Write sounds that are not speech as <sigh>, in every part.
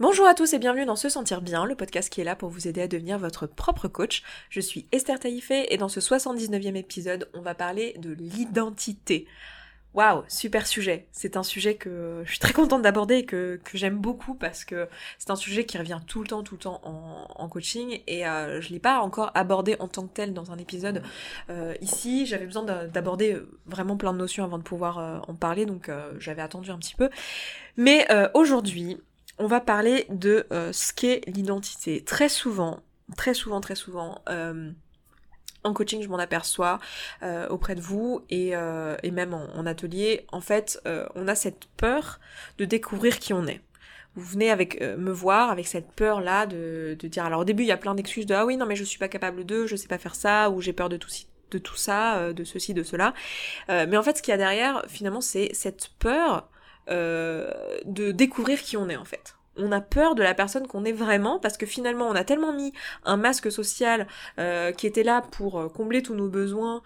Bonjour à tous et bienvenue dans Se Sentir Bien, le podcast qui est là pour vous aider à devenir votre propre coach. Je suis Esther Taïfé et dans ce 79e épisode, on va parler de l'identité. Waouh, super sujet. C'est un sujet que je suis très contente d'aborder et que, j'aime beaucoup parce que c'est un sujet qui revient tout le temps, tout le temps en, coaching et euh, je l'ai pas encore abordé en tant que tel dans un épisode euh, ici. J'avais besoin d'aborder vraiment plein de notions avant de pouvoir euh, en parler, donc euh, j'avais attendu un petit peu. Mais aujourd'hui, on va parler de euh, ce qu'est l'identité. Très souvent, très souvent, très souvent, euh, en coaching, je m'en aperçois euh, auprès de vous et, même en, atelier, en fait, on a cette peur de découvrir qui on est. Vous venez avec me voir avec cette peur là de, dire alors au début il y a plein d'excuses de ah oui non mais je suis pas capable de je sais pas faire ça ou j'ai peur de tout de tout ça de ceci de cela mais en fait ce qu'il y a derrière finalement c'est cette peur de découvrir qui on est en fait on a peur de la personne qu'on est vraiment parce que finalement on a tellement mis un masque social euh, qui était là pour euh, combler tous nos besoins,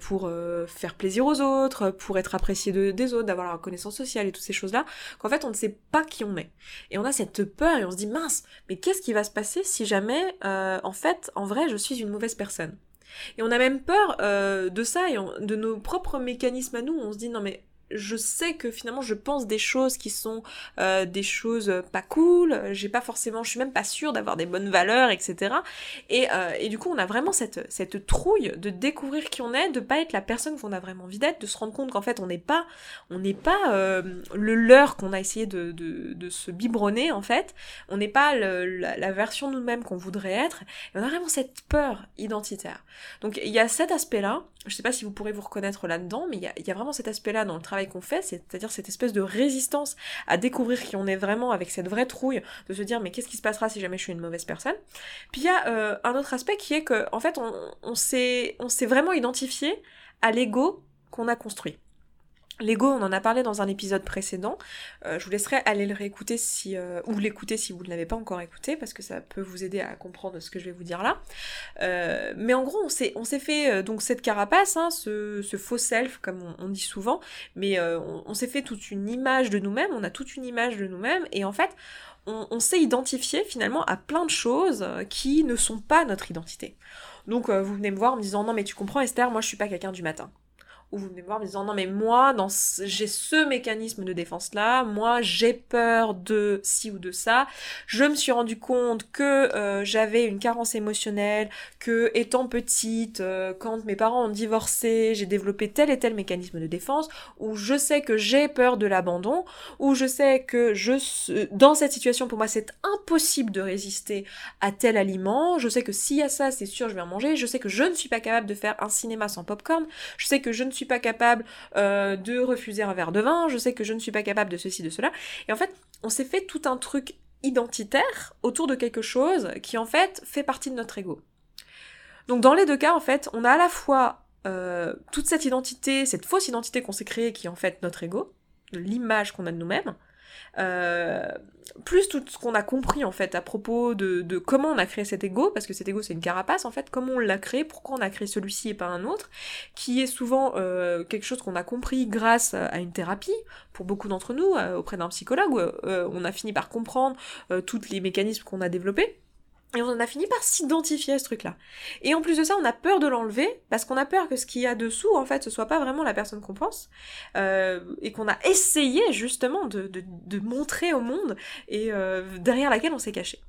pour faire plaisir aux autres, pour être apprécié des autres, d'avoir la reconnaissance sociale et toutes ces choses-là, qu'en fait on ne sait pas qui on est. Et on a cette peur et on se dit mince, mais qu'est-ce qui va se passer si jamais en fait en vrai je suis une mauvaise personne? Et on a même peur de ça et de nos propres mécanismes à nous. On se dit non mais je sais que finalement je pense des choses qui sont euh, des choses pas cool, j'ai pas forcément, je suis même pas sûre d'avoir des bonnes valeurs, etc. Et, euh, et, du coup on a vraiment cette, cette trouille de découvrir qui on est, de pas être la personne qu'on a vraiment envie d'être, de se rendre compte qu'en fait on n'est pas, on n'est pas euh, le leurre qu'on a essayé de, se biberonner en fait, on n'est pas la, version nous-mêmes qu'on voudrait être, et on a vraiment cette peur identitaire. Donc il y a cet aspect-là, je sais pas si vous pourrez vous reconnaître là-dedans, mais il y a vraiment cet aspect-là dans le travail qu'on fait, c'est-à-dire cette espèce de résistance à découvrir qui on est vraiment avec cette vraie trouille de se dire mais qu'est-ce qui se passera si jamais je suis une mauvaise personne? Puis il y a euh, un autre aspect qui est que en fait on s'est vraiment identifié à l'ego qu'on a construit. L'ego, on en a parlé dans un épisode précédent. Euh, je vous laisserai aller le réécouter si euh, ou l'écouter si vous ne l'avez pas encore écouté parce que ça peut vous aider à comprendre ce que je vais vous dire là. Euh, mais en gros, on s'est fait donc cette carapace, hein, ce, ce, faux self comme on, dit souvent, mais on, s'est fait toute une image de nous-mêmes. On a toute une image de nous-mêmes et en fait, on, on s'est identifié finalement à plein de choses qui ne sont pas notre identité. Donc vous venez me voir en me disant non mais tu comprends Esther, moi je suis pas quelqu'un du matin où vous venez me voir en me disant non mais moi dans j'ai ce mécanisme de défense là, moi j'ai peur de ci ou de ça, je me suis rendu compte que euh, j'avais une carence émotionnelle, que étant petite, euh, quand mes parents ont divorcé, j'ai développé tel et tel mécanisme de défense, ou je sais que j'ai peur de l'abandon, ou je sais que je dans cette situation pour moi c'est impossible de résister à tel aliment, je sais que s'il y a ça c'est sûr je vais en manger, je sais que je ne suis pas capable de faire un cinéma sans popcorn, je sais que je ne suis pas capable euh, de refuser un verre de vin, je sais que je ne suis pas capable de ceci, de cela. Et en fait, on s'est fait tout un truc identitaire autour de quelque chose qui en fait fait partie de notre ego. Donc dans les deux cas, en fait, on a à la fois euh, toute cette identité, cette fausse identité qu'on s'est créée qui est en fait notre ego, l'image qu'on a de nous-mêmes, plus tout ce qu'on a compris en fait à propos de, comment on a créé cet ego, parce que cet ego c'est une carapace en fait, comment on l'a créé, pourquoi on a créé celui-ci et pas un autre, qui est souvent euh, quelque chose qu'on a compris grâce à une thérapie, pour beaucoup d'entre nous, euh, auprès d'un psychologue, on a fini par comprendre tous les mécanismes qu'on a développés. Et on a fini par s'identifier à ce truc-là. Et en plus de ça, on a peur de l'enlever, parce qu'on a peur que ce qu'il y a dessous, en fait, ce soit pas vraiment la personne qu'on pense, euh, et qu'on a essayé justement de, montrer au monde, et euh, derrière laquelle on s'est caché.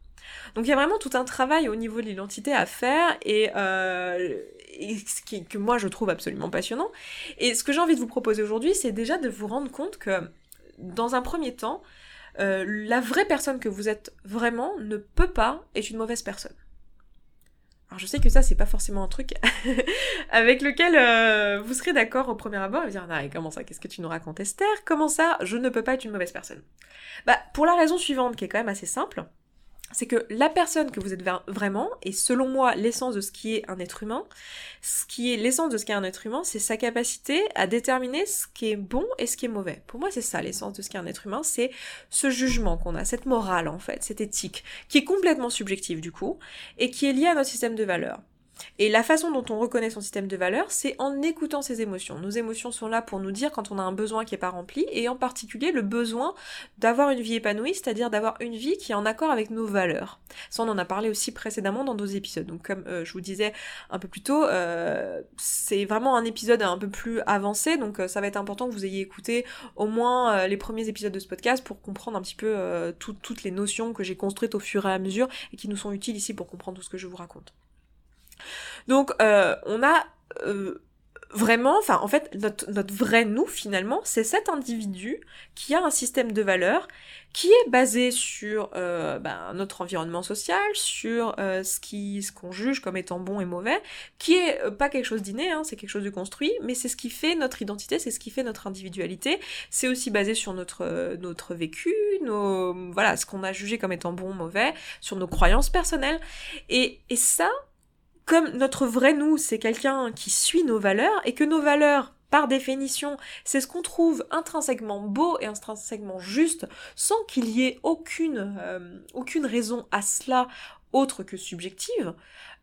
Donc il y a vraiment tout un travail au niveau de l'identité à faire, et, euh, ce que moi je trouve absolument passionnant. Et ce que j'ai envie de vous proposer aujourd'hui, c'est déjà de vous rendre compte que, dans un premier temps, euh, la vraie personne que vous êtes vraiment ne peut pas être une mauvaise personne. Alors je sais que ça c'est pas forcément un truc <laughs> avec lequel euh, vous serez d'accord au premier abord et vous dire ah, comment ça qu'est-ce que tu nous racontes Esther? Comment ça je ne peux pas être une mauvaise personne? Bah pour la raison suivante qui est quand même assez simple c'est que la personne que vous êtes vraiment, et selon moi l'essence de ce qui est un être humain, ce qui est l'essence de ce qui est un être humain, c'est sa capacité à déterminer ce qui est bon et ce qui est mauvais. Pour moi c'est ça l'essence de ce qui est un être humain, c'est ce jugement qu'on a, cette morale en fait, cette éthique, qui est complètement subjective du coup, et qui est liée à notre système de valeurs. Et la façon dont on reconnaît son système de valeurs, c'est en écoutant ses émotions. Nos émotions sont là pour nous dire quand on a un besoin qui n'est pas rempli, et en particulier le besoin d'avoir une vie épanouie, c'est-à-dire d'avoir une vie qui est en accord avec nos valeurs. Ça, on en a parlé aussi précédemment dans d'autres épisodes. Donc comme euh, je vous disais un peu plus tôt, euh, c'est vraiment un épisode un peu plus avancé, donc euh, ça va être important que vous ayez écouté au moins les premiers épisodes de ce podcast pour comprendre un petit peu toutes les notions que j'ai construites au fur et à mesure et qui nous sont utiles ici pour comprendre tout ce que je vous raconte. Donc euh, on a euh, vraiment, enfin en fait notre, notre vrai nous finalement, c'est cet individu qui a un système de valeurs qui est basé sur euh, ben, notre environnement social, sur ce qui ce qu'on juge comme étant bon et mauvais, qui est pas quelque chose d'inné, hein, c'est quelque chose de construit, mais c'est ce qui fait notre identité, c'est ce qui fait notre individualité. C'est aussi basé sur notre notre vécu, nos voilà ce qu'on a jugé comme étant bon mauvais, sur nos croyances personnelles, et et ça comme notre vrai nous, c'est quelqu'un qui suit nos valeurs, et que nos valeurs, par définition, c'est ce qu'on trouve intrinsèquement beau et intrinsèquement juste, sans qu'il y ait aucune, euh, aucune raison à cela autre que subjective,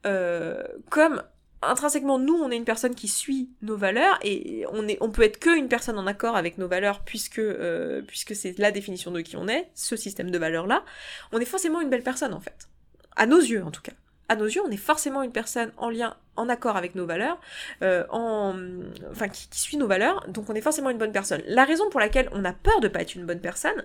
euh, comme intrinsèquement nous on est une personne qui suit nos valeurs et on est on peut être que une personne en accord avec nos valeurs puisque euh, puisque c'est la définition de qui on est ce système de valeurs là on est forcément une belle personne en fait. À nos yeux en tout cas à nos yeux, on est forcément une personne en lien, en accord avec nos valeurs, euh, en, enfin qui, suit nos valeurs, donc on est forcément une bonne personne. La raison pour laquelle on a peur de pas être une bonne personne,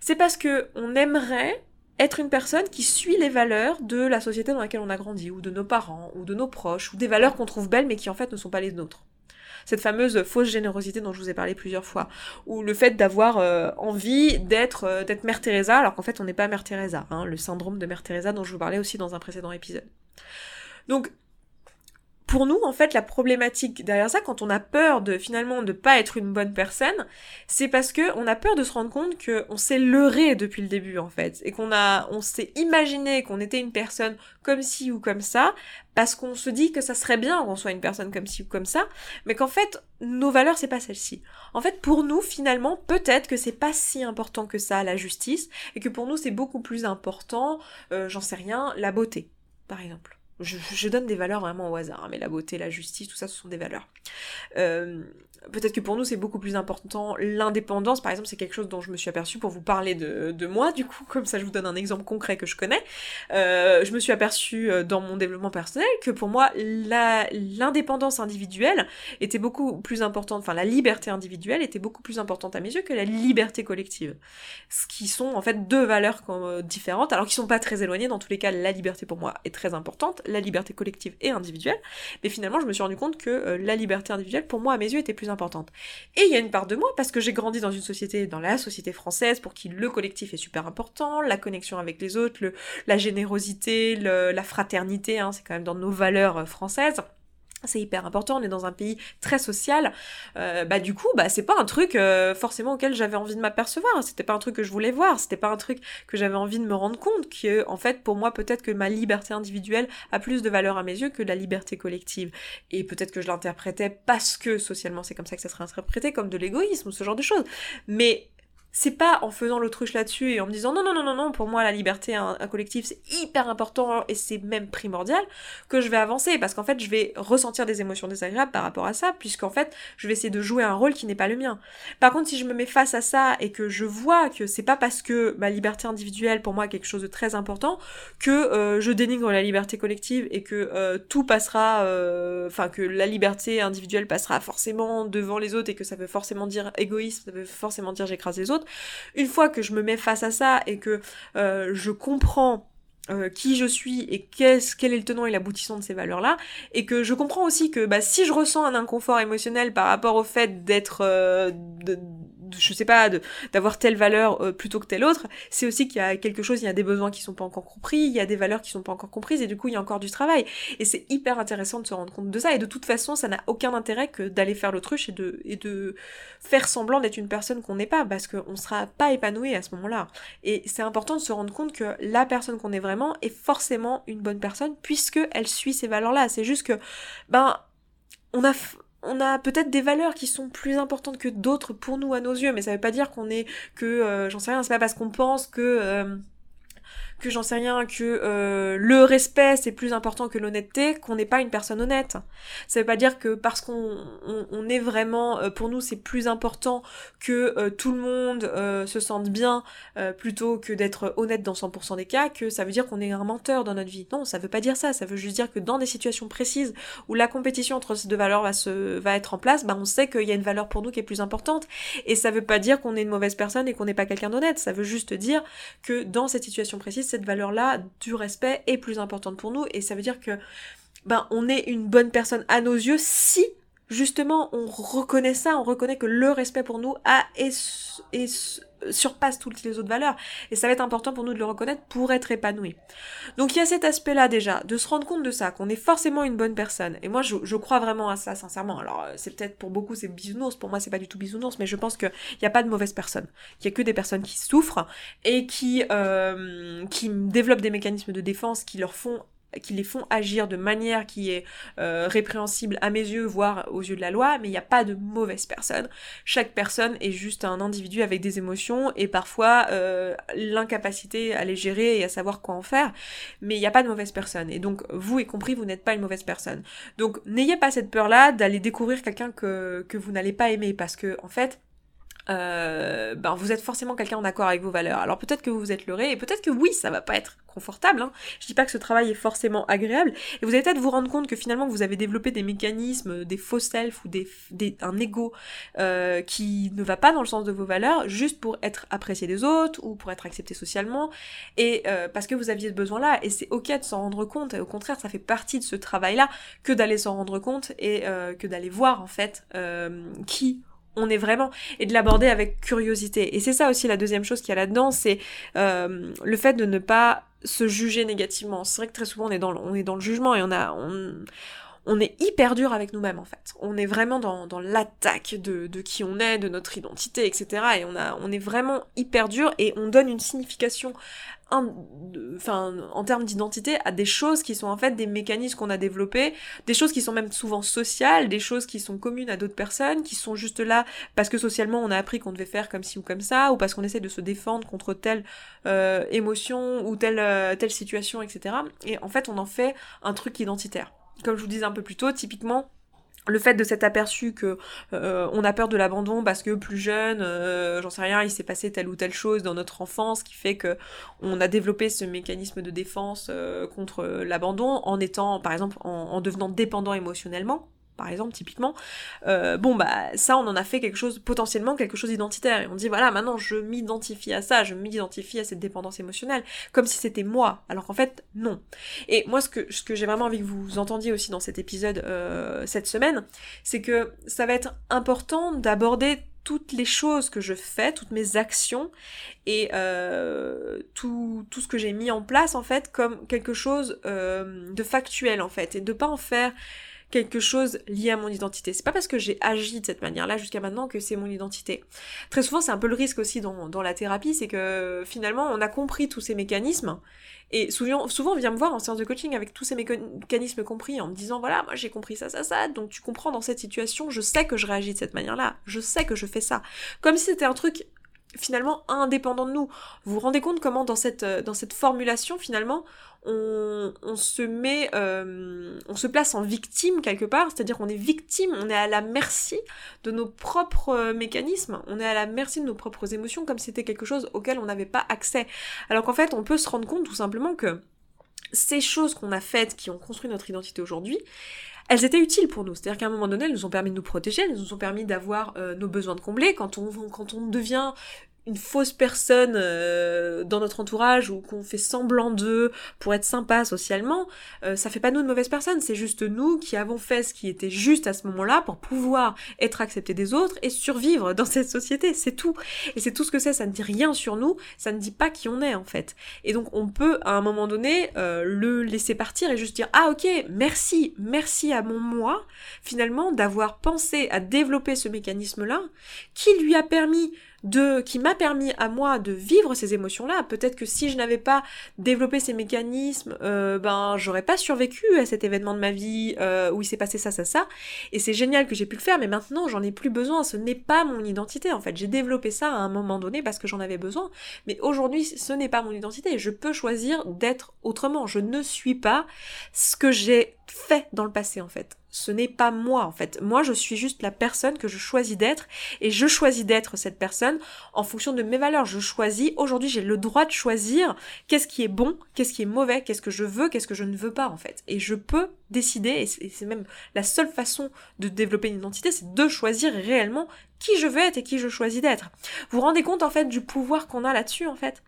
c'est parce que on aimerait être une personne qui suit les valeurs de la société dans laquelle on a grandi, ou de nos parents, ou de nos proches, ou des valeurs qu'on trouve belles mais qui en fait ne sont pas les nôtres cette fameuse fausse générosité dont je vous ai parlé plusieurs fois, ou le fait d'avoir euh, envie d'être euh, d'être Mère Teresa alors qu'en fait on n'est pas Mère Teresa, hein, le syndrome de Mère Teresa dont je vous parlais aussi dans un précédent épisode. Donc pour nous, en fait, la problématique derrière ça, quand on a peur de finalement de pas être une bonne personne, c'est parce que on a peur de se rendre compte que on s'est leurré depuis le début, en fait, et qu'on a, on s'est imaginé qu'on était une personne comme ci ou comme ça, parce qu'on se dit que ça serait bien qu'on soit une personne comme ci ou comme ça, mais qu'en fait, nos valeurs, c'est pas celle-ci. En fait, pour nous, finalement, peut-être que c'est pas si important que ça, la justice, et que pour nous, c'est beaucoup plus important, euh, j'en sais rien, la beauté, par exemple. Je, donne des valeurs vraiment au hasard, hein, mais la beauté, la justice, tout ça, ce sont des valeurs. Euh, peut-être que pour nous c'est beaucoup plus important l'indépendance. Par exemple c'est quelque chose dont je me suis aperçue pour vous parler de, moi du coup comme ça je vous donne un exemple concret que je connais. Euh, je me suis aperçue euh, dans mon développement personnel que pour moi l'indépendance individuelle était beaucoup plus importante enfin la liberté individuelle était beaucoup plus importante à mes yeux que la liberté collective. Ce qui sont en fait deux valeurs différentes alors qui sont pas très éloignées. Dans tous les cas la liberté pour moi est très importante la liberté collective et individuelle mais finalement je me suis rendu compte que euh, la liberté individuelle pour moi à mes yeux était plus importante. Et il y a une part de moi, parce que j'ai grandi dans une société, dans la société française, pour qui le collectif est super important, la connexion avec les autres, la générosité, la fraternité, hein, c'est quand même dans nos valeurs euh, françaises c'est hyper important, on est dans un pays très social, euh, bah du coup, bah c'est pas un truc euh, forcément auquel j'avais envie de m'apercevoir, c'était pas un truc que je voulais voir, c'était pas un truc que j'avais envie de me rendre compte que, en fait, pour moi, peut-être que ma liberté individuelle a plus de valeur à mes yeux que la liberté collective. Et peut-être que je l'interprétais parce que socialement c'est comme ça que ça serait interprété, comme de l'égoïsme ce genre de choses. Mais c'est pas en faisant l'autruche là-dessus et en me disant non non non non non pour moi la liberté un, collectif c'est hyper important et c'est même primordial que je vais avancer parce qu'en fait je vais ressentir des émotions désagréables par rapport à ça puisqu'en fait je vais essayer de jouer un rôle qui n'est pas le mien. Par contre si je me mets face à ça et que je vois que c'est pas parce que ma liberté individuelle pour moi est quelque chose de très important que euh, je dénigre la liberté collective et que euh, tout passera euh, enfin que la liberté individuelle passera forcément devant les autres et que ça veut forcément dire égoïsme, ça veut forcément dire j'écrase les autres une fois que je me mets face à ça et que euh, je comprends euh, qui je suis et qu'est-ce, quel est le tenant et l'aboutissant de ces valeurs-là, et que je comprends aussi que bah, si je ressens un inconfort émotionnel par rapport au fait d'être, euh, je sais pas, d'avoir telle valeur euh, plutôt que telle autre, c'est aussi qu'il y a quelque chose, il y a des besoins qui sont pas encore compris, il y a des valeurs qui sont pas encore comprises, et du coup il y a encore du travail. Et c'est hyper intéressant de se rendre compte de ça, et de toute façon ça n'a aucun intérêt que d'aller faire l'autruche et de, faire semblant d'être une personne qu'on n'est pas, parce qu'on sera pas épanoui à ce moment-là. Et c'est important de se rendre compte que la personne qu'on est vraiment est forcément une bonne personne, puisque elle suit ces valeurs-là. C'est juste que, ben, on a, on a peut-être des valeurs qui sont plus importantes que d'autres pour nous à nos yeux, mais ça veut pas dire qu'on est que, euh, j'en sais rien, c'est pas parce qu'on pense que... Que j'en sais rien, que euh, le respect c'est plus important que l'honnêteté, qu'on n'est pas une personne honnête. Ça veut pas dire que parce qu'on on, est vraiment, euh, pour nous c'est plus important que euh, tout le monde se sente bien plutôt que d'être honnête dans 100% des cas, que ça veut dire qu'on est un menteur dans notre vie. Non, ça veut pas dire ça. Ça veut juste dire que dans des situations précises où la compétition entre ces deux valeurs va se va être en place, bah on sait qu'il y a une valeur pour nous qui est plus importante. Et ça veut pas dire qu'on est une mauvaise personne et qu'on n'est pas quelqu'un d'honnête. Ça veut juste dire que dans cette situation précise cette valeur-là du respect est plus importante pour nous. Et ça veut dire que ben on est une bonne personne à nos yeux si justement on reconnaît ça, on reconnaît que le respect pour nous a et, et surpasse toutes les autres valeurs. Et ça va être important pour nous de le reconnaître pour être épanoui. Donc il y a cet aspect-là déjà, de se rendre compte de ça, qu'on est forcément une bonne personne. Et moi je, crois vraiment à ça, sincèrement. Alors euh, c'est peut-être pour beaucoup c'est bisounours, pour moi c'est pas du tout bisounours, mais je pense qu'il n'y a pas de mauvaise personne. Il y a que des personnes qui souffrent et euh, qui développent des mécanismes de défense qui leur font qui les font agir de manière qui est euh, répréhensible à mes yeux, voire aux yeux de la loi, mais il n'y a pas de mauvaise personne. Chaque personne est juste un individu avec des émotions et parfois euh, l'incapacité à les gérer et à savoir quoi en faire, mais il n'y a pas de mauvaise personne. Et donc, vous y compris, vous n'êtes pas une mauvaise personne. Donc, n'ayez pas cette peur-là d'aller découvrir quelqu'un que, que vous n'allez pas aimer, parce que, en fait, euh, ben vous êtes forcément quelqu'un en accord avec vos valeurs. Alors peut-être que vous vous êtes leurré et peut-être que oui, ça va pas être confortable. Hein. Je dis pas que ce travail est forcément agréable et vous allez peut-être vous rendre compte que finalement vous avez développé des mécanismes, des faux self ou des, un ego euh, qui ne va pas dans le sens de vos valeurs juste pour être apprécié des autres ou pour être accepté socialement et euh, parce que vous aviez ce besoin là et c'est ok de s'en rendre compte et au contraire ça fait partie de ce travail là que d'aller s'en rendre compte et euh, que d'aller voir en fait qui on est vraiment et de l'aborder avec curiosité. Et c'est ça aussi la deuxième chose qu'il y a là-dedans, c'est euh, le fait de ne pas se juger négativement. C'est vrai que très souvent on est dans le, on est dans le jugement et on a on est hyper dur avec nous-mêmes en fait. On est vraiment dans, dans l'attaque de, de qui on est, de notre identité, etc. Et on a on est vraiment hyper dur et on donne une signification enfin, en termes d'identité, à des choses qui sont en fait des mécanismes qu'on a développés, des choses qui sont même souvent sociales, des choses qui sont communes à d'autres personnes, qui sont juste là parce que socialement on a appris qu'on devait faire comme ci ou comme ça, ou parce qu'on essaie de se défendre contre telle euh, émotion ou telle, euh, telle situation, etc. Et en fait on en fait un truc identitaire. Comme je vous disais un peu plus tôt, typiquement, le fait de s'être aperçu que euh, on a peur de l'abandon parce que plus jeune, euh, j'en sais rien, il s'est passé telle ou telle chose dans notre enfance qui fait que on a développé ce mécanisme de défense euh, contre l'abandon en étant, par exemple, en devenant dépendant émotionnellement par exemple, typiquement, euh, bon bah ça on en a fait quelque chose, potentiellement quelque chose d'identitaire, et on dit voilà maintenant je m'identifie à ça, je m'identifie à cette dépendance émotionnelle, comme si c'était moi, alors qu'en fait non. Et moi ce que, j'ai vraiment envie que vous entendiez aussi dans cet épisode euh, cette semaine, c'est que ça va être important d'aborder toutes les choses que je fais, toutes mes actions et euh, tout, tout ce que j'ai mis en place en fait comme quelque chose de factuel en fait et de pas en faire quelque chose lié à mon identité. C'est pas parce que j'ai agi de cette manière-là jusqu'à maintenant que c'est mon identité. Très souvent, c'est un peu le risque aussi dans, dans la thérapie, c'est que finalement, on a compris tous ces mécanismes, et souvent, souvent on vient me voir en séance de coaching avec tous ces mécanismes compris, en me disant, voilà, moi j'ai compris ça, ça, ça, donc tu comprends dans cette situation, je sais que je réagis de cette manière-là, je sais que je fais ça. Comme si c'était un truc finalement indépendant de nous. Vous vous rendez compte comment dans cette, dans cette formulation, finalement, on, se met, euh, on se place en victime quelque part, c'est-à-dire qu'on est victime, on est à la merci de nos propres euh, mécanismes, on est à la merci de nos propres émotions comme c'était quelque chose auquel on n'avait pas accès. Alors qu'en fait, on peut se rendre compte tout simplement que ces choses qu'on a faites, qui ont construit notre identité aujourd'hui, elles étaient utiles pour nous. C'est-à-dire qu'à un moment donné, elles nous ont permis de nous protéger, elles nous ont permis d'avoir euh, nos besoins de combler. Quand on, quand on devient une fausse personne euh, dans notre entourage ou qu'on fait semblant d'eux pour être sympa socialement, euh, ça fait pas nous de mauvaises personnes, c'est juste nous qui avons fait ce qui était juste à ce moment-là pour pouvoir être acceptés des autres et survivre dans cette société, c'est tout. Et c'est tout ce que c'est, ça ne dit rien sur nous, ça ne dit pas qui on est en fait. Et donc on peut à un moment donné euh, le laisser partir et juste dire ah ok merci, merci à mon moi finalement d'avoir pensé à développer ce mécanisme-là qui lui a permis qui m'a permis à moi de vivre ces émotions-là. Peut-être que si je n'avais pas développé ces mécanismes, euh, ben j'aurais pas survécu à cet événement de ma vie euh, où il s'est passé ça, ça, ça. Et c'est génial que j'ai pu le faire, mais maintenant j'en ai plus besoin. Ce n'est pas mon identité en fait. J'ai développé ça à un moment donné parce que j'en avais besoin, mais aujourd'hui ce n'est pas mon identité. Je peux choisir d'être autrement. Je ne suis pas ce que j'ai fait dans le passé en fait ce n'est pas moi en fait. Moi je suis juste la personne que je choisis d'être et je choisis d'être cette personne en fonction de mes valeurs. Je choisis, aujourd'hui j'ai le droit de choisir qu'est-ce qui est bon, qu'est-ce qui est mauvais, qu'est-ce que je veux, qu'est-ce que je ne veux pas en fait. Et je peux décider, et c'est même la seule façon de développer une identité, c'est de choisir réellement qui je veux être et qui je choisis d'être. Vous vous rendez compte en fait du pouvoir qu'on a là-dessus en fait?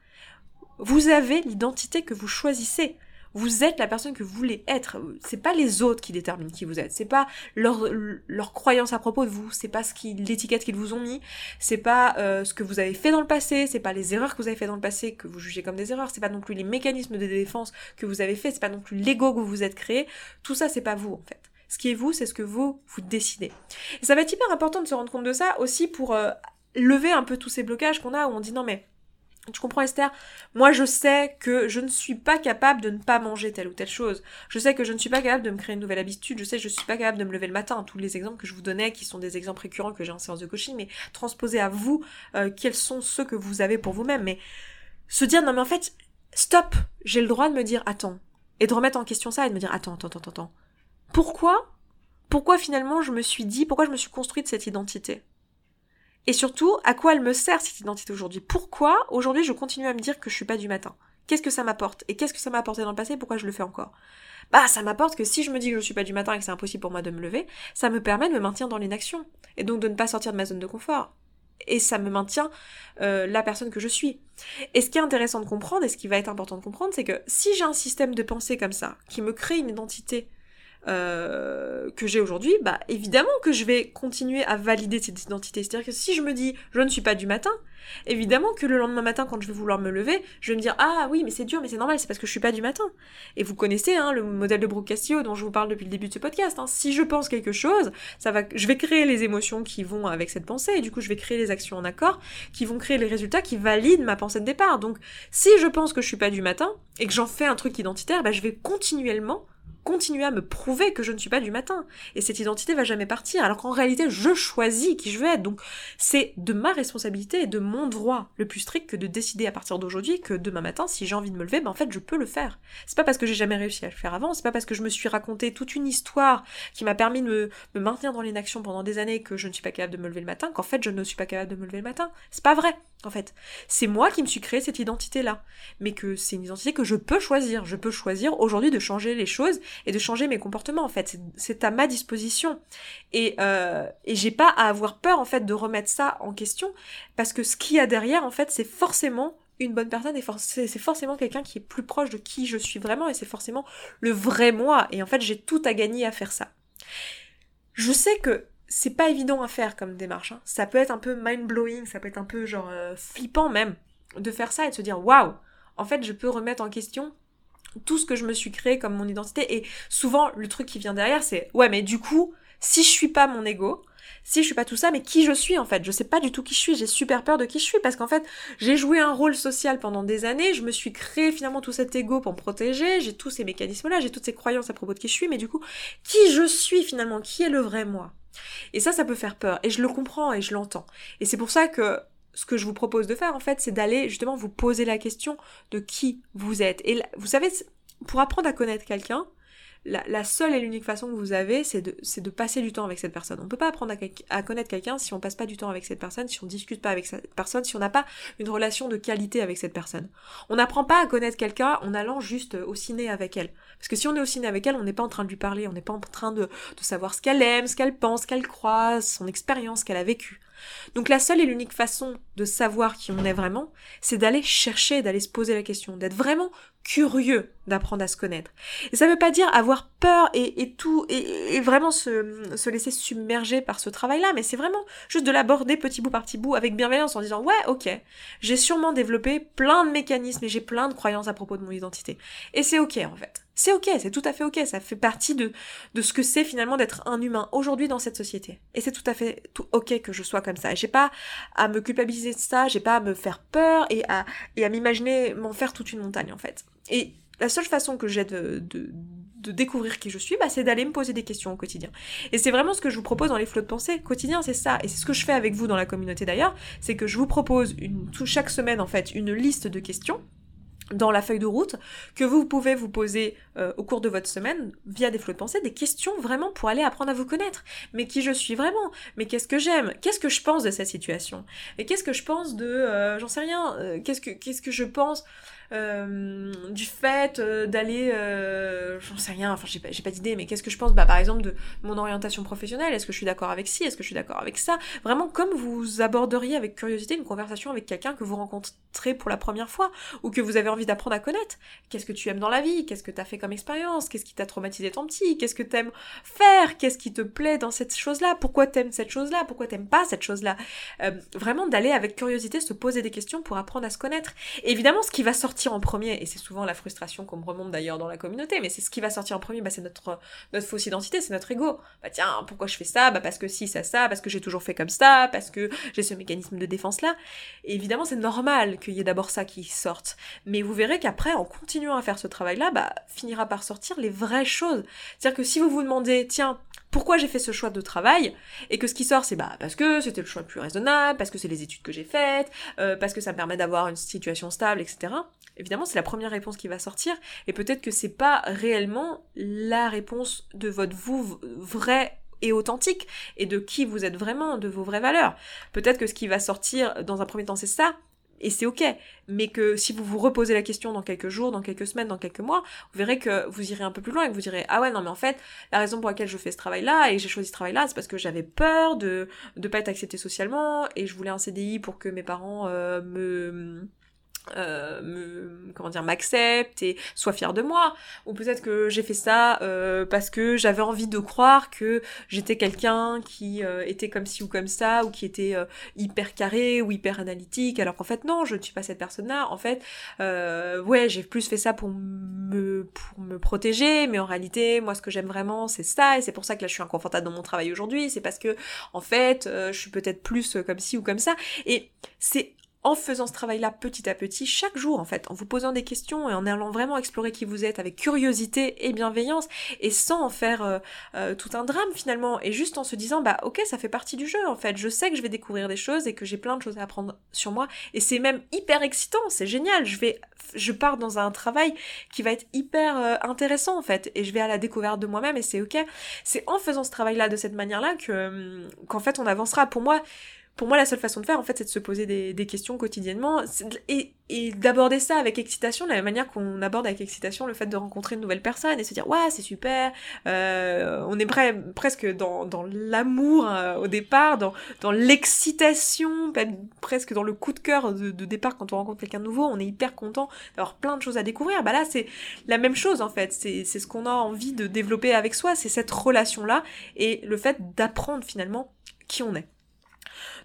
Vous avez l'identité que vous choisissez. Vous êtes la personne que vous voulez être. C'est pas les autres qui déterminent qui vous êtes. C'est pas leur, leur croyance à propos de vous. C'est pas ce qui, l'étiquette qu'ils vous ont mis. C'est pas euh, ce que vous avez fait dans le passé. C'est pas les erreurs que vous avez fait dans le passé que vous jugez comme des erreurs. C'est pas non plus les mécanismes de défense que vous avez fait. C'est pas non plus l'ego que vous vous êtes créé. Tout ça, c'est pas vous, en fait. Ce qui est vous, c'est ce que vous, vous décidez. Et ça va être hyper important de se rendre compte de ça aussi pour euh, lever un peu tous ces blocages qu'on a où on dit non mais tu comprends Esther? Moi je sais que je ne suis pas capable de ne pas manger telle ou telle chose. Je sais que je ne suis pas capable de me créer une nouvelle habitude. Je sais que je ne suis pas capable de me lever le matin. Tous les exemples que je vous donnais, qui sont des exemples récurrents que j'ai en séance de coaching, mais transposés à vous, euh, quels sont ceux que vous avez pour vous-même. Mais se dire non mais en fait, stop J'ai le droit de me dire attends. Et de remettre en question ça et de me dire attends, attends, attends, attends. Pourquoi? Pourquoi finalement je me suis dit, pourquoi je me suis construite cette identité? Et surtout, à quoi elle me sert cette identité aujourd'hui? Pourquoi aujourd'hui je continue à me dire que je suis pas du matin? Qu'est-ce que ça m'apporte? Et qu'est-ce que ça m'a apporté dans le passé? Pourquoi je le fais encore? Bah, ça m'apporte que si je me dis que je suis pas du matin et que c'est impossible pour moi de me lever, ça me permet de me maintenir dans l'inaction. Et donc de ne pas sortir de ma zone de confort. Et ça me maintient euh, la personne que je suis. Et ce qui est intéressant de comprendre et ce qui va être important de comprendre, c'est que si j'ai un système de pensée comme ça, qui me crée une identité euh, que j'ai aujourd'hui, bah évidemment que je vais continuer à valider cette identité. C'est-à-dire que si je me dis je ne suis pas du matin, évidemment que le lendemain matin, quand je vais vouloir me lever, je vais me dire ah oui mais c'est dur mais c'est normal, c'est parce que je suis pas du matin. Et vous connaissez hein, le modèle de Brooke Castillo dont je vous parle depuis le début de ce podcast. Hein. Si je pense quelque chose, ça va, je vais créer les émotions qui vont avec cette pensée et du coup je vais créer les actions en accord qui vont créer les résultats qui valident ma pensée de départ. Donc si je pense que je suis pas du matin et que j'en fais un truc identitaire, bah, je vais continuellement continuer à me prouver que je ne suis pas du matin. Et cette identité va jamais partir, alors qu'en réalité, je choisis qui je veux être. Donc, c'est de ma responsabilité et de mon droit le plus strict que de décider à partir d'aujourd'hui que demain matin, si j'ai envie de me lever, ben en fait, je peux le faire. C'est pas parce que j'ai jamais réussi à le faire avant, c'est pas parce que je me suis raconté toute une histoire qui m'a permis de me, maintenir dans l'inaction pendant des années que je ne suis pas capable de me lever le matin, qu'en fait, je ne suis pas capable de me lever le matin. C'est pas vrai, en fait. C'est moi qui me suis créé cette identité-là. Mais que c'est une identité que je peux choisir. Je peux choisir aujourd'hui de changer les choses et de changer mes comportements en fait. C'est à ma disposition. Et, euh, et j'ai pas à avoir peur en fait de remettre ça en question parce que ce qu'il y a derrière en fait c'est forcément une bonne personne et c'est forcément quelqu'un qui est plus proche de qui je suis vraiment et c'est forcément le vrai moi et en fait j'ai tout à gagner à faire ça. Je sais que c'est pas évident à faire comme démarche. Hein. Ça peut être un peu mind blowing, ça peut être un peu genre euh, flippant même de faire ça et de se dire waouh, en fait je peux remettre en question tout ce que je me suis créé comme mon identité. Et souvent, le truc qui vient derrière, c'est ouais, mais du coup, si je suis pas mon ego, si je suis pas tout ça, mais qui je suis en fait? Je sais pas du tout qui je suis, j'ai super peur de qui je suis parce qu'en fait, j'ai joué un rôle social pendant des années, je me suis créé finalement tout cet ego pour me protéger, j'ai tous ces mécanismes-là, j'ai toutes ces croyances à propos de qui je suis, mais du coup, qui je suis finalement? Qui est le vrai moi? Et ça, ça peut faire peur, et je le comprends et je l'entends. Et c'est pour ça que ce que je vous propose de faire en fait, c'est d'aller justement vous poser la question de qui vous êtes. Et vous savez, pour apprendre à connaître quelqu'un, la, seule et l'unique façon que vous avez, c'est de, passer du temps avec cette personne. On ne peut pas apprendre à, connaître quelqu'un si on passe pas du temps avec cette personne, si on discute pas avec cette personne, si on n'a pas une relation de qualité avec cette personne. On n'apprend pas à connaître quelqu'un en allant juste au ciné avec elle. Parce que si on est au ciné avec elle, on n'est pas en train de lui parler, on n'est pas en train de, de savoir ce qu'elle aime, ce qu'elle pense, ce qu'elle croit, son expérience qu'elle a vécue. Donc la seule et l'unique façon de savoir qui on est vraiment, c'est d'aller chercher, d'aller se poser la question, d'être vraiment curieux d'apprendre à se connaître. Et ça veut pas dire avoir peur et, tout, et, vraiment se, se, laisser submerger par ce travail-là, mais c'est vraiment juste de l'aborder petit bout par petit bout avec bienveillance en disant ouais, ok, j'ai sûrement développé plein de mécanismes et j'ai plein de croyances à propos de mon identité. Et c'est ok en fait. C'est ok, c'est tout à fait ok, ça fait partie de, de ce que c'est finalement d'être un humain aujourd'hui dans cette société. Et c'est tout à fait tout ok que je sois comme ça. J'ai pas à me culpabiliser de ça, j'ai pas à me faire peur et à, et à m'imaginer m'en faire toute une montagne en fait. Et la seule façon que j'ai de, découvrir qui je suis, bah, c'est d'aller me poser des questions au quotidien. Et c'est vraiment ce que je vous propose dans les flots de pensée. Quotidien, c'est ça. Et c'est ce que je fais avec vous dans la communauté d'ailleurs. C'est que je vous propose une, chaque semaine, en fait, une liste de questions dans la feuille de route que vous pouvez vous poser euh, au cours de votre semaine via des flots de pensée, des questions vraiment pour aller apprendre à vous connaître. Mais qui je suis vraiment? Mais qu'est-ce que j'aime? Qu'est-ce que je pense de cette situation? Et qu'est-ce que je pense de... Euh, j'en sais rien. Euh, qu'est-ce que qu'est-ce que je pense? Euh, du fait euh, d'aller, euh, j'en sais rien, enfin j'ai pas, pas d'idée, mais qu'est-ce que je pense Bah par exemple de mon orientation professionnelle, est-ce que je suis d'accord avec ci, est-ce que je suis d'accord avec ça? Vraiment comme vous aborderiez avec curiosité une conversation avec quelqu'un que vous rencontrez pour la première fois ou que vous avez envie d'apprendre à connaître? Qu'est-ce que tu aimes dans la vie? Qu'est-ce que t'as fait comme expérience? Qu'est-ce qui t'a traumatisé ton petit Qu'est-ce que t'aimes faire? Qu'est-ce qui te plaît dans cette chose-là? Pourquoi t'aimes cette chose-là? Pourquoi t'aimes pas cette chose-là? Vraiment d'aller avec curiosité se poser des questions pour apprendre à se connaître. évidemment, ce qui va sortir en premier, et c'est souvent la frustration qu'on me remonte d'ailleurs dans la communauté, mais c'est ce qui va sortir en premier, bah, c'est notre, notre fausse identité, c'est notre ego. Bah tiens, pourquoi je fais ça? Bah parce que si, ça, ça, parce que j'ai toujours fait comme ça, parce que j'ai ce mécanisme de défense là. Et évidemment, c'est normal qu'il y ait d'abord ça qui sorte. Mais vous verrez qu'après, en continuant à faire ce travail-là, bah finira par sortir les vraies choses. C'est-à-dire que si vous vous demandez, tiens, pourquoi j'ai fait ce choix de travail et que ce qui sort c'est bah parce que c'était le choix le plus raisonnable, parce que c'est les études que j'ai faites, euh, parce que ça me permet d'avoir une situation stable, etc. Évidemment, c'est la première réponse qui va sortir, et peut-être que c'est pas réellement la réponse de votre vous vrai et authentique, et de qui vous êtes vraiment, de vos vraies valeurs. Peut-être que ce qui va sortir dans un premier temps, c'est ça, et c'est ok. Mais que si vous vous reposez la question dans quelques jours, dans quelques semaines, dans quelques mois, vous verrez que vous irez un peu plus loin et que vous direz ah ouais non mais en fait la raison pour laquelle je fais ce travail-là et j'ai choisi ce travail-là, c'est parce que j'avais peur de de pas être acceptée socialement et je voulais un CDI pour que mes parents euh, me euh, me, comment dire m'accepte et soit fier de moi. Ou peut-être que j'ai fait ça euh, parce que j'avais envie de croire que j'étais quelqu'un qui euh, était comme ci ou comme ça ou qui était euh, hyper carré ou hyper analytique alors qu'en fait non je ne suis pas cette personne là en fait ouais j'ai plus fait ça pour me pour me protéger mais en réalité moi ce que j'aime vraiment c'est ça et c'est pour ça que là je suis inconfortable dans mon travail aujourd'hui. C'est parce que en fait je suis peut-être plus comme ci ou comme ça. Et c'est en faisant ce travail-là petit à petit, chaque jour en fait, en vous posant des questions et en allant vraiment explorer qui vous êtes avec curiosité et bienveillance et sans en faire euh, euh, tout un drame finalement. Et juste en se disant bah ok ça fait partie du jeu en fait, je sais que je vais découvrir des choses et que j'ai plein de choses à apprendre sur moi. Et c'est même hyper excitant, c'est génial, je vais je pars dans un travail qui va être hyper euh, intéressant en fait. Et je vais à la découverte de moi-même et c'est ok. C'est en faisant ce travail-là de cette manière-là que hum, qu'en fait on avancera. Pour moi, pour moi, la seule façon de faire, en fait, c'est de se poser des, des questions quotidiennement et, et d'aborder ça avec excitation, de la même manière qu'on aborde avec excitation le fait de rencontrer une nouvelle personne et se dire, ouais, c'est super, euh, on est presque dans, dans l'amour euh, au départ, dans, dans l'excitation, presque dans le coup de cœur de, de départ quand on rencontre quelqu'un de nouveau, on est hyper content d'avoir plein de choses à découvrir. Bah là, c'est la même chose, en fait, c'est ce qu'on a envie de développer avec soi, c'est cette relation-là et le fait d'apprendre finalement qui on est.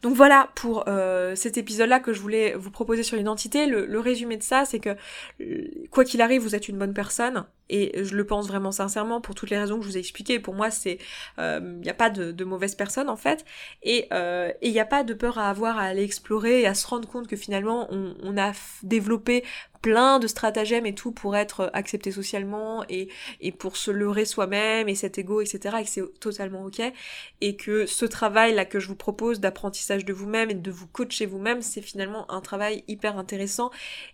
Donc voilà pour euh, cet épisode-là que je voulais vous proposer sur l'identité. Le, résumé de ça, c'est que euh, quoi qu'il arrive, vous êtes une bonne personne et je le pense vraiment sincèrement pour toutes les raisons que je vous ai expliquées. Pour moi, c'est il euh, n'y a pas de, mauvaise personne en fait et il n'y a pas de peur à avoir à aller explorer et à se rendre compte que finalement on, a développé plein de stratagèmes et tout pour être accepté socialement et, et pour se leurrer soi-même et cet ego, etc. et que c'est totalement ok. Et que ce travail là que je vous propose d'apprentissage de vous-même et de vous coacher vous-même, c'est finalement un travail hyper intéressant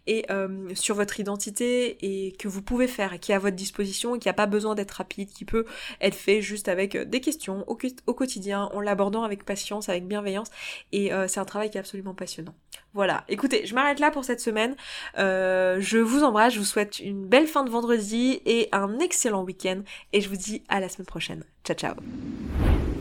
et euh, sur votre identité et que vous pouvez faire et qui à votre disposition et qui n'a pas besoin d'être rapide, qui peut être fait juste avec des questions au, au quotidien, en l'abordant avec patience, avec bienveillance et euh, c'est un travail qui est absolument passionnant. Voilà, écoutez, je m'arrête là pour cette semaine. Euh, je vous embrasse, je vous souhaite une belle fin de vendredi et un excellent week-end. Et je vous dis à la semaine prochaine. Ciao ciao